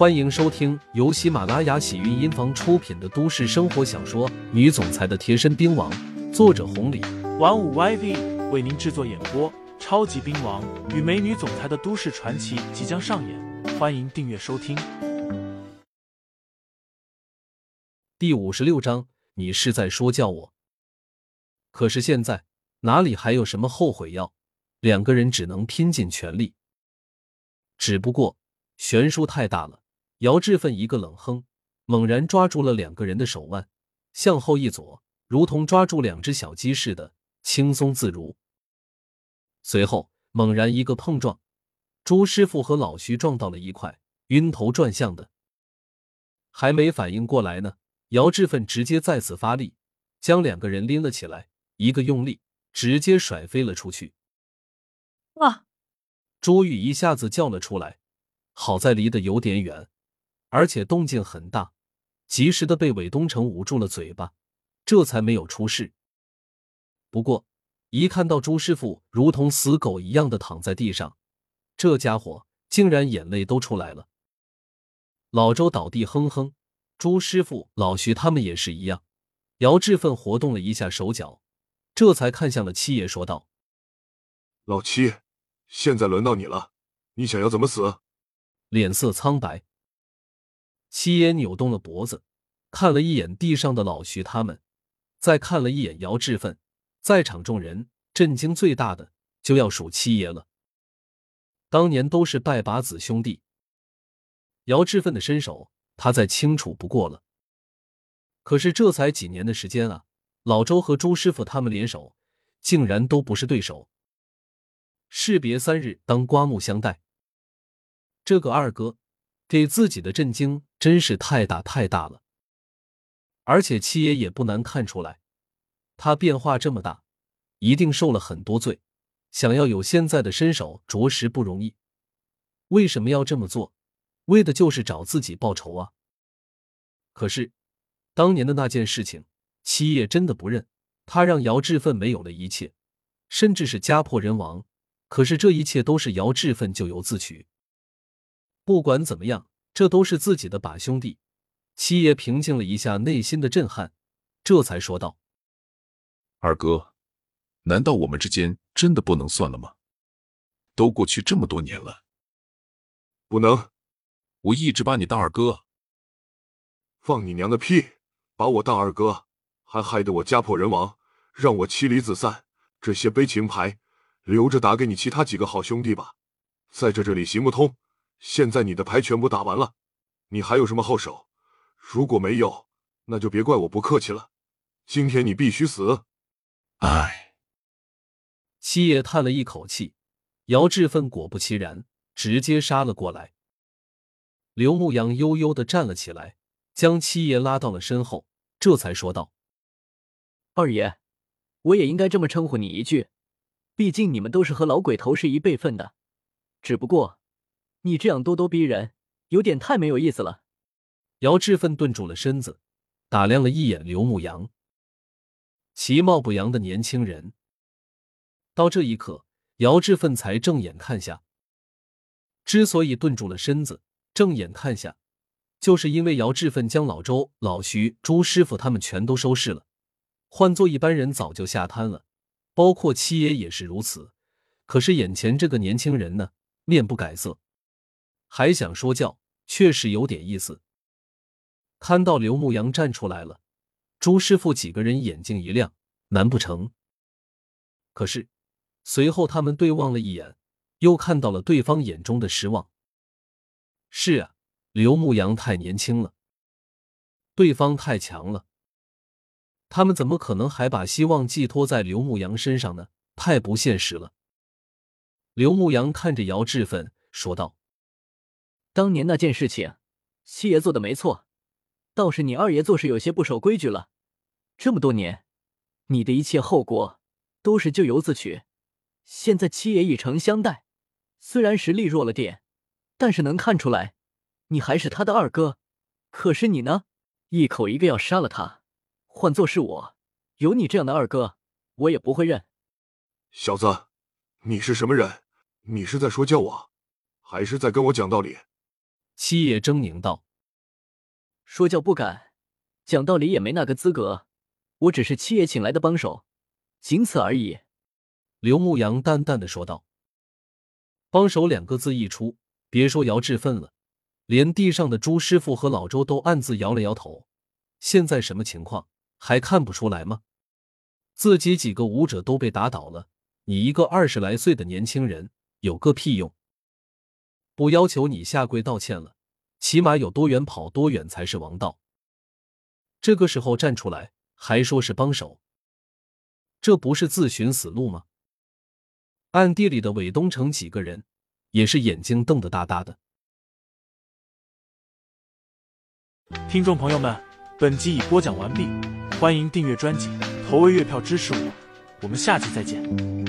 欢迎收听由喜马拉雅喜韵音房出品的都市生活小说《女总裁的贴身兵王》，作者红礼，玩五 YV 为您制作演播。超级兵王与美女总裁的都市传奇即将上演，欢迎订阅收听。第五十六章，你是在说教我？可是现在哪里还有什么后悔药？两个人只能拼尽全力。只不过悬殊太大了。姚志奋一个冷哼，猛然抓住了两个人的手腕，向后一左，如同抓住两只小鸡似的，轻松自如。随后猛然一个碰撞，朱师傅和老徐撞到了一块，晕头转向的。还没反应过来呢，姚志奋直接再次发力，将两个人拎了起来，一个用力，直接甩飞了出去。哇！朱玉一下子叫了出来，好在离得有点远。而且动静很大，及时的被韦东城捂住了嘴巴，这才没有出事。不过，一看到朱师傅如同死狗一样的躺在地上，这家伙竟然眼泪都出来了。老周倒地哼哼，朱师傅、老徐他们也是一样。姚志奋活动了一下手脚，这才看向了七爷，说道：“老七，现在轮到你了，你想要怎么死？”脸色苍白。七爷扭动了脖子，看了一眼地上的老徐他们，再看了一眼姚志奋，在场众人震惊最大的就要数七爷了。当年都是拜把子兄弟，姚志奋的身手他再清楚不过了。可是这才几年的时间啊，老周和朱师傅他们联手，竟然都不是对手。士别三日，当刮目相待。这个二哥。给自己的震惊真是太大太大了，而且七爷也不难看出来，他变化这么大，一定受了很多罪，想要有现在的身手着实不容易。为什么要这么做？为的就是找自己报仇啊！可是当年的那件事情，七爷真的不认，他让姚志奋没有了一切，甚至是家破人亡。可是这一切都是姚志奋咎由自取。不管怎么样，这都是自己的把兄弟。七爷平静了一下内心的震撼，这才说道：“二哥，难道我们之间真的不能算了吗？都过去这么多年了，不能。我一直把你当二哥。放你娘的屁！把我当二哥，还害得我家破人亡，让我妻离子散。这些悲情牌留着打给你其他几个好兄弟吧，在这这里行不通。”现在你的牌全部打完了，你还有什么后手？如果没有，那就别怪我不客气了。今天你必须死！唉，七爷叹了一口气。姚志奋果不其然，直接杀了过来。刘牧阳悠悠的站了起来，将七爷拉到了身后，这才说道：“二爷，我也应该这么称呼你一句，毕竟你们都是和老鬼头是一辈分的。只不过……”你这样咄咄逼人，有点太没有意思了。姚志奋顿住了身子，打量了一眼刘牧阳，其貌不扬的年轻人。到这一刻，姚志奋才正眼看下。之所以顿住了身子，正眼看下，就是因为姚志奋将老周、老徐、朱师傅他们全都收拾了。换做一般人，早就下瘫了，包括七爷也是如此。可是眼前这个年轻人呢，面不改色。还想说教，确实有点意思。看到刘牧阳站出来了，朱师傅几个人眼睛一亮，难不成？可是随后他们对望了一眼，又看到了对方眼中的失望。是啊，刘牧阳太年轻了，对方太强了，他们怎么可能还把希望寄托在刘牧阳身上呢？太不现实了。刘牧阳看着姚志奋说道。当年那件事情，七爷做的没错，倒是你二爷做事有些不守规矩了。这么多年，你的一切后果都是咎由自取。现在七爷以诚相待，虽然实力弱了点，但是能看出来，你还是他的二哥。可是你呢，一口一个要杀了他。换做是我，有你这样的二哥，我也不会认。小子，你是什么人？你是在说教我，还是在跟我讲道理？七爷狰狞道：“说教不敢，讲道理也没那个资格。我只是七爷请来的帮手，仅此而已。”刘牧阳淡淡的说道。帮手两个字一出，别说姚志奋了，连地上的朱师傅和老周都暗自摇了摇头。现在什么情况，还看不出来吗？自己几个武者都被打倒了，你一个二十来岁的年轻人有个屁用！不要求你下跪道歉了，起码有多远跑多远才是王道。这个时候站出来还说是帮手，这不是自寻死路吗？暗地里的韦东城几个人也是眼睛瞪得大大的。听众朋友们，本集已播讲完毕，欢迎订阅专辑。投喂月票支持我，我们下期再见。